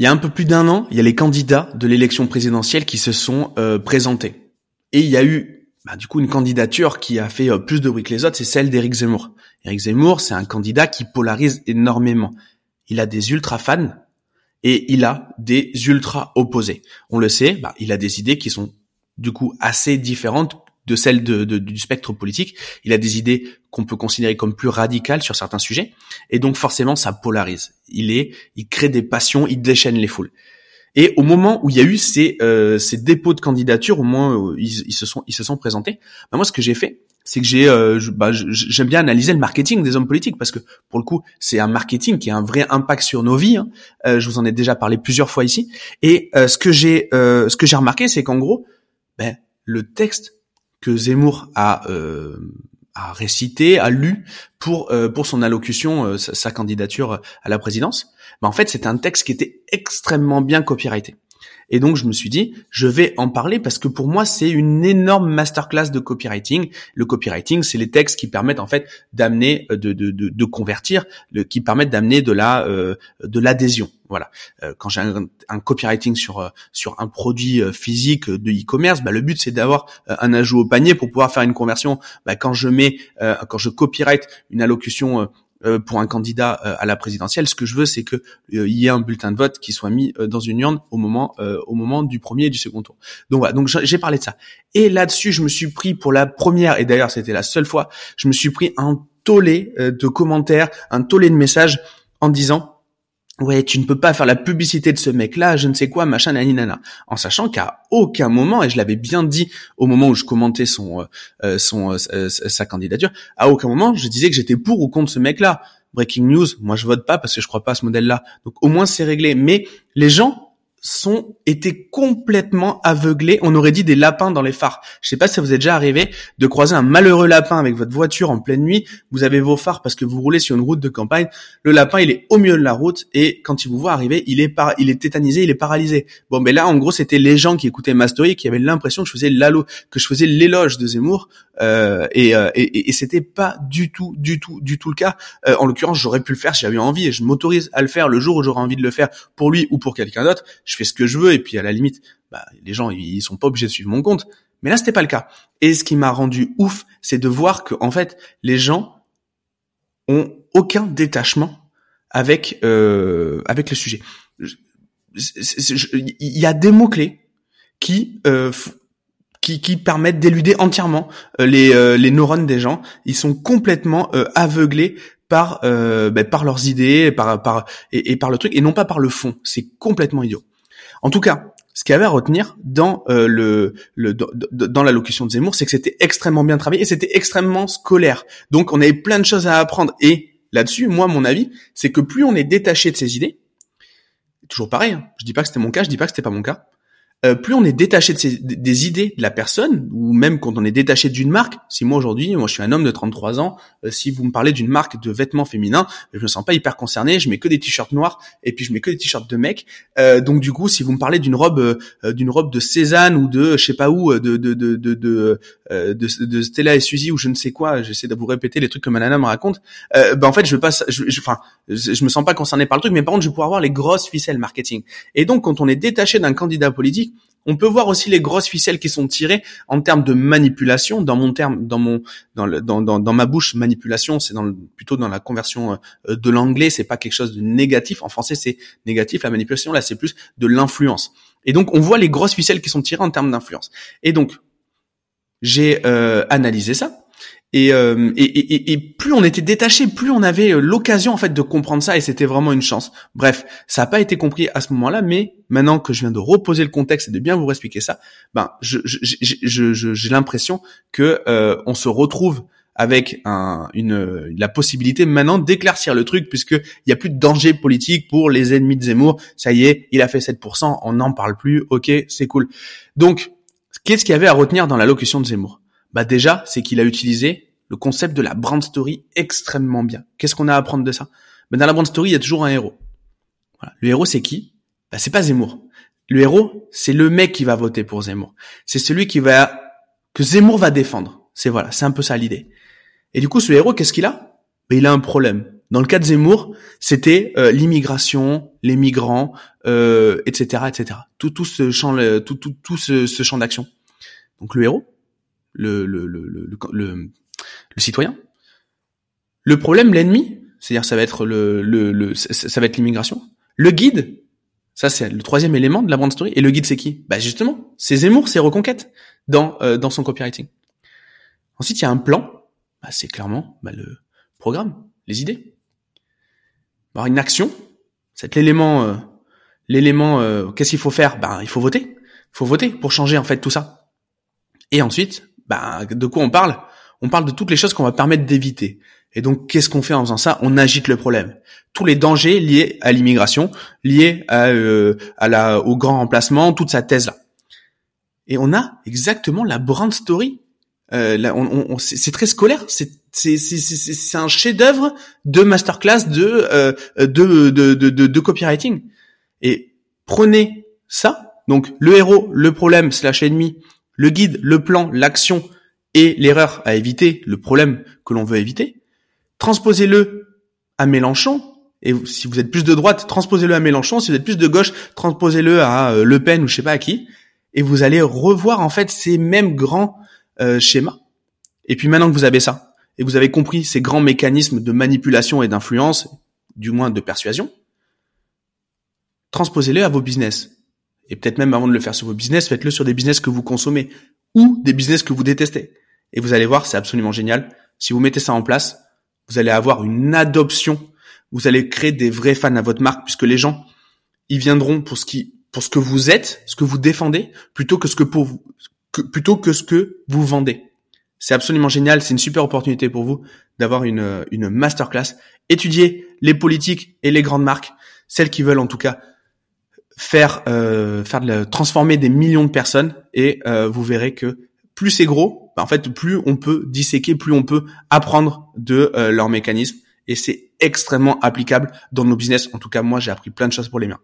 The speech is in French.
Il y a un peu plus d'un an, il y a les candidats de l'élection présidentielle qui se sont euh, présentés. Et il y a eu bah, du coup une candidature qui a fait euh, plus de bruit que les autres, c'est celle d'Éric Zemmour. Éric Zemmour, c'est un candidat qui polarise énormément. Il a des ultra fans et il a des ultra opposés. On le sait, bah, il a des idées qui sont du coup assez différentes de celles de, du spectre politique. Il a des idées qu'on peut considérer comme plus radicales sur certains sujets, et donc forcément ça polarise. Il est, il crée des passions, il déchaîne les foules. Et au moment où il y a eu ces, euh, ces dépôts de candidature, au moins euh, ils, se sont ils se sont présentés. Bah, moi, ce que j'ai fait, c'est que j'ai euh, bah, j'aime bien analyser le marketing des hommes politiques parce que pour le coup, c'est un marketing qui a un vrai impact sur nos vies. Hein. Euh, je vous en ai déjà parlé plusieurs fois ici. Et ce que j'ai ce que j'ai remarqué, c'est qu'en gros, ben, le texte que Zemmour a, euh, a récité, a lu pour euh, pour son allocution, euh, sa, candidature à la présidence. Mais en fait, c'est un texte qui était extrêmement bien copyrighté. Et donc je me suis dit, je vais en parler parce que pour moi c'est une énorme masterclass de copywriting. Le copywriting, c'est les textes qui permettent en fait d'amener, de, de, de, de, convertir, qui permettent d'amener de la euh, de l'adhésion. Voilà. Euh, quand j'ai un, un, copywriting sur euh, sur un produit physique de e-commerce, bah, le but c'est d'avoir un ajout au panier pour pouvoir faire une conversion. Bah, quand je mets, quand je copyright une allocution euh, pour un candidat euh, à la présidentielle. Ce que je veux, c'est que euh, y ait un bulletin de vote qui soit mis dans une urne au moment au moment du premier et du second tour. Donc voilà. Donc j'ai parlé de ça. Et là-dessus, je me suis pris pour la première et d'ailleurs c'était la seule fois, je me suis pris un tollé de commentaires, un tollé de messages en disant ouais, tu ne peux pas faire la publicité de ce mec-là, je ne sais quoi, machin, nana, en sachant qu'à aucun moment, et je l'avais bien dit au moment où je commentais son, euh, euh, son, euh, sa candidature, à aucun moment je disais que j'étais pour ou contre ce mec-là. Breaking news, moi je vote pas parce que je crois pas à ce modèle-là. Donc au moins c'est réglé. Mais les gens sont étaient complètement aveuglés. On aurait dit des lapins dans les phares. Je sais pas si ça vous est déjà arrivé de croiser un malheureux lapin avec votre voiture en pleine nuit. Vous avez vos phares parce que vous roulez sur une route de campagne. Le lapin, il est au milieu de la route et quand il vous voit arriver, il est par... il est tétanisé, il est paralysé. Bon, mais là, en gros, c'était les gens qui écoutaient Mastory qui avaient l'impression que je faisais l'alo, que je faisais l'éloge de Zemmour euh, et, euh, et, et c'était pas du tout, du tout, du tout le cas. Euh, en l'occurrence, j'aurais pu le faire si j'avais envie et je m'autorise à le faire le jour où j'aurai envie de le faire pour lui ou pour quelqu'un d'autre je fais ce que je veux et puis à la limite, bah, les gens ils sont pas obligés de suivre mon compte. Mais là c'était pas le cas. Et ce qui m'a rendu ouf, c'est de voir que en fait les gens ont aucun détachement avec euh, avec le sujet. Il y a des mots clés qui euh, qui, qui, permettent d'éluder entièrement euh, les, euh, les neurones des gens. Ils sont complètement euh, aveuglés par ben, par leurs idées, par par et, par le truc, et non pas par le fond. C'est complètement idiot. En tout cas, ce qu'il y avait à retenir dans euh, le, le dans l'allocution de Zemmour, c'est que c'était extrêmement bien travaillé et c'était extrêmement scolaire. Donc on avait plein de choses à apprendre. Et là-dessus, moi, mon avis, c'est que plus on est détaché de ses idées, toujours pareil. Hein, je dis pas que c'était mon cas, je dis pas que c'était pas mon cas. Euh, plus on est détaché de des idées de la personne, ou même quand on est détaché d'une marque, si moi aujourd'hui, moi je suis un homme de 33 ans, euh, si vous me parlez d'une marque de vêtements féminins, je me sens pas hyper concerné, je mets que des t-shirts noirs et puis je mets que des t-shirts de mecs. Euh, donc du coup, si vous me parlez d'une robe, d'une robe de Cézanne ou de je sais pas où, de de de de de, de, Stella et Suzy ou je ne sais quoi, j'essaie de vous répéter les trucs que ma nana me raconte. ben en fait, je veux pas, je, enfin, je, je me sens pas concerné par le truc, mais par contre, je vais pouvoir avoir les grosses ficelles marketing. Et donc, quand on est détaché d'un candidat politique on peut voir aussi les grosses ficelles qui sont tirées en termes de manipulation. Dans mon terme, dans mon, dans, le, dans, ma bouche, manipulation, c'est dans plutôt dans la conversion euh, de l'anglais. C'est pas quelque chose de négatif. En français, c'est négatif. La manipulation, là, c'est plus de l'influence. Et donc, on voit les grosses ficelles qui sont tirées en termes d'influence. Et donc, j'ai euh, analysé ça. Euh, et, et, et, et, plus on était détaché, plus on avait euh, l'occasion en fait de comprendre ça et c'était vraiment une chance. Bref, ça n'a pas été compris à ce moment-là, mais maintenant que je viens de reposer le contexte et de bien vous expliquer ça, ben j'ai l'impression que euh, on se retrouve avec un, une, la possibilité maintenant d'éclaircir le truc puisque il y a plus de danger politique pour les ennemis de Zemmour. Ça y est, il a fait 7%, on n'en parle plus. Ok, c'est cool. Donc, qu'est-ce qu'il y avait à retenir dans la locution de Zemmour? Bah déjà, c'est qu'il a utilisé le concept de la brand story extrêmement bien. Qu'est-ce qu'on a à apprendre de ça? Ben Dans la brand story, il y a toujours un héros. Le héros, c'est qui? Bah, C'est pas Zemmour. Le héros, c'est le mec qui va voter pour Zemmour. C'est celui qui va que Zemmour va défendre. C'est voilà, c'est un peu ça l'idée. Et du coup, ce héros, qu'est-ce qu'il a? Ben, Il a un problème. Dans le cas de Zemmour, c'était euh, l'immigration, les migrants, euh, etc., etc. Tout, tout ce champ, tout, tout, tout ce, ce champ d'action. Donc le héros, le, le, le, citoyen. Le problème, l'ennemi, c'est-à-dire ça va être le, ça va être l'immigration. Le guide, ça c'est le troisième élément de la brand story. Et le guide, c'est qui? Bah justement, c'est Zemmour, c'est Reconquête dans euh, dans son copywriting. Ensuite, il y a un plan. Bah, c'est clairement bah, le programme, les idées. Alors une action, c'est l'élément, euh, l'élément. Euh, qu'est-ce qu'il faut faire? Ben il faut voter. Il faut voter pour changer en fait tout ça. Et ensuite, ben de quoi on parle? On parle de toutes les choses qu'on va permettre d'éviter. Et donc, qu'est-ce qu'on fait en faisant ça? On agite le problème. Tous les dangers liés à l'immigration, liés euh, au grand remplacement, toute sa thèse là. Et on a exactement la brand story. Euh, on, c'est très scolaire. C'est c'est un chef-d'œuvre de masterclass de, euh, de, de copywriting. Et prenez ça, donc le héros, le problème slash ennemi, le guide, le plan, l'action et l'erreur à éviter, le problème que l'on veut éviter, transposez-le à Mélenchon. Et si vous êtes plus de droite, transposez-le à Mélenchon. Si vous êtes plus de gauche, transposez-le à euh, Le Pen ou je sais pas à qui. Et vous allez revoir en fait ces mêmes grands euh, schémas. Et puis maintenant que vous avez ça, et vous avez compris ces grands mécanismes de manipulation et d'influence, du moins de persuasion, transposez-les à vos business. Et peut-être même avant de le faire sur vos business, faites-le sur des business que vous consommez ou des business que vous détestez. Et vous allez voir, c'est absolument génial. Si vous mettez ça en place, vous allez avoir une adoption. Vous allez créer des vrais fans à votre marque puisque les gens, ils viendront pour ce qui, pour ce que vous êtes, ce que vous défendez, plutôt que ce que pour vous, plutôt que ce que vous vendez. C'est absolument génial. C'est une super opportunité pour vous d'avoir une, une masterclass. Étudier les politiques et les grandes marques, celles qui veulent en tout cas faire euh, faire de transformer des millions de personnes et euh, vous verrez que plus c'est gros, bah, en fait plus on peut disséquer, plus on peut apprendre de euh, leurs mécanismes et c'est extrêmement applicable dans nos business. En tout cas, moi j'ai appris plein de choses pour les miens.